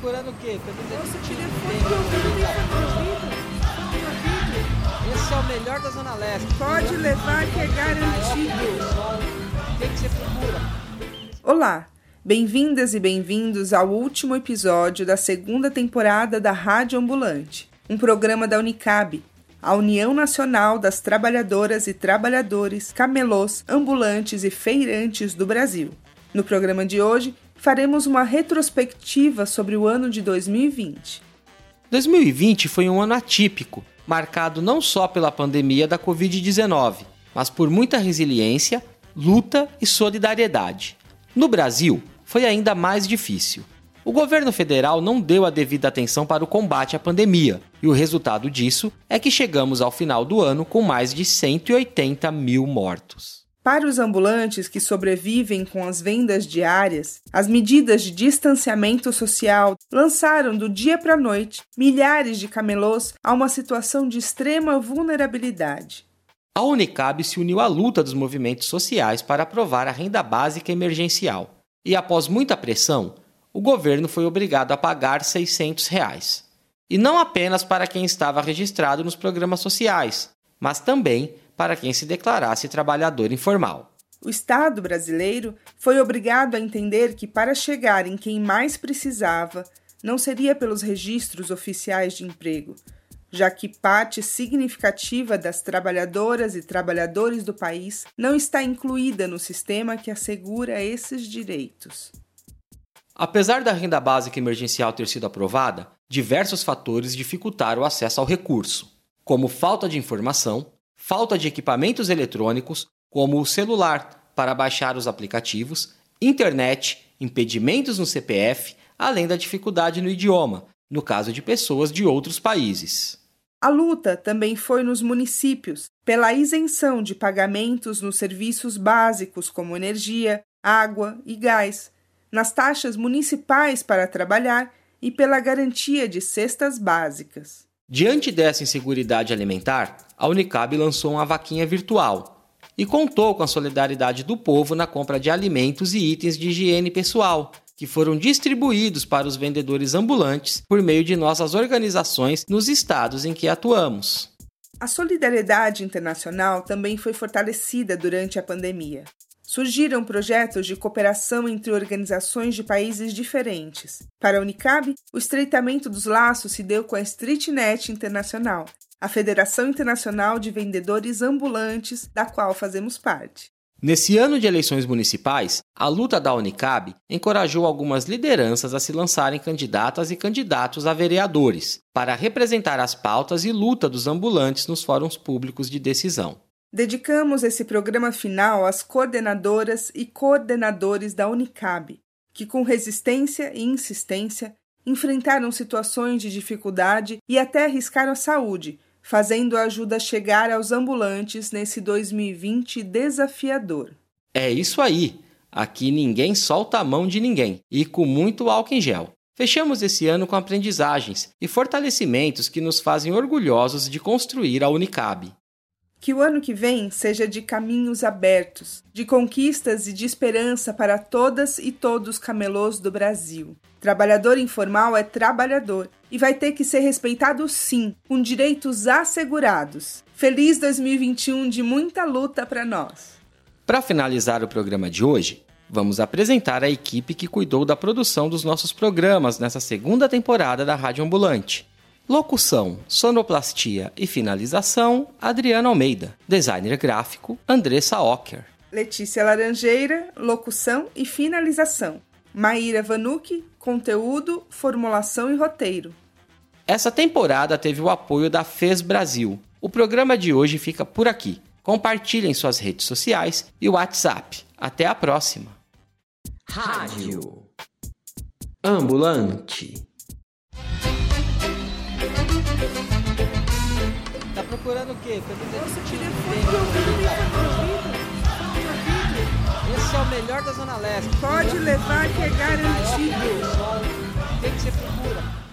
procurando o quê? Camisa Nossa, de de ouvido, Esse é o melhor da Zona Leste. Pode levar que é garantido. O que, que você procura? Olá, bem-vindas e bem-vindos ao último episódio da segunda temporada da Rádio Ambulante, um programa da Unicab, a União Nacional das Trabalhadoras e Trabalhadores, Camelôs, Ambulantes e Feirantes do Brasil. No programa de hoje, faremos uma retrospectiva sobre o ano de 2020. 2020 foi um ano atípico, marcado não só pela pandemia da Covid-19, mas por muita resiliência, luta e solidariedade. No Brasil, foi ainda mais difícil. O governo federal não deu a devida atenção para o combate à pandemia, e o resultado disso é que chegamos ao final do ano com mais de 180 mil mortos. Para os ambulantes que sobrevivem com as vendas diárias, as medidas de distanciamento social lançaram do dia para a noite milhares de camelôs a uma situação de extrema vulnerabilidade. A Unicab se uniu à luta dos movimentos sociais para aprovar a renda básica emergencial. E após muita pressão, o governo foi obrigado a pagar 600 reais. E não apenas para quem estava registrado nos programas sociais, mas também para quem se declarasse trabalhador informal. O Estado brasileiro foi obrigado a entender que, para chegar em quem mais precisava, não seria pelos registros oficiais de emprego, já que parte significativa das trabalhadoras e trabalhadores do país não está incluída no sistema que assegura esses direitos. Apesar da renda básica emergencial ter sido aprovada, diversos fatores dificultaram o acesso ao recurso, como falta de informação, falta de equipamentos eletrônicos, como o celular para baixar os aplicativos, internet, impedimentos no CPF, além da dificuldade no idioma, no caso de pessoas de outros países. A luta também foi nos municípios pela isenção de pagamentos nos serviços básicos como energia, água e gás, nas taxas municipais para trabalhar e pela garantia de cestas básicas. Diante dessa inseguridade alimentar, a Unicab lançou uma vaquinha virtual e contou com a solidariedade do povo na compra de alimentos e itens de higiene pessoal, que foram distribuídos para os vendedores ambulantes por meio de nossas organizações nos estados em que atuamos. A solidariedade internacional também foi fortalecida durante a pandemia surgiram projetos de cooperação entre organizações de países diferentes. Para a Unicab, o estreitamento dos laços se deu com a StreetNet Internacional, a Federação Internacional de Vendedores Ambulantes, da qual fazemos parte. Nesse ano de eleições municipais, a luta da Unicab encorajou algumas lideranças a se lançarem candidatas e candidatos a vereadores, para representar as pautas e luta dos ambulantes nos fóruns públicos de decisão. Dedicamos esse programa final às coordenadoras e coordenadores da Unicab, que com resistência e insistência enfrentaram situações de dificuldade e até arriscaram a saúde, fazendo a ajuda chegar aos ambulantes nesse 2020 desafiador. É isso aí. Aqui ninguém solta a mão de ninguém e com muito álcool em gel. Fechamos esse ano com aprendizagens e fortalecimentos que nos fazem orgulhosos de construir a Unicab. Que o ano que vem seja de caminhos abertos, de conquistas e de esperança para todas e todos os camelôs do Brasil. Trabalhador informal é trabalhador e vai ter que ser respeitado sim, com direitos assegurados. Feliz 2021 de muita luta para nós. Para finalizar o programa de hoje, vamos apresentar a equipe que cuidou da produção dos nossos programas nessa segunda temporada da Rádio Ambulante. Locução, sonoplastia e finalização, Adriano Almeida. Designer gráfico, Andressa Ocker. Letícia Laranjeira, locução e finalização. Maíra Vanucci, conteúdo, formulação e roteiro. Essa temporada teve o apoio da FES Brasil. O programa de hoje fica por aqui. Compartilhem suas redes sociais e o WhatsApp. Até a próxima. Rádio Ambulante. Procurando o quê? Nossa, de time telefone de de ouvido, Esse é o melhor da Zona Leste. Pode levar que é garantido. O que, que você procura?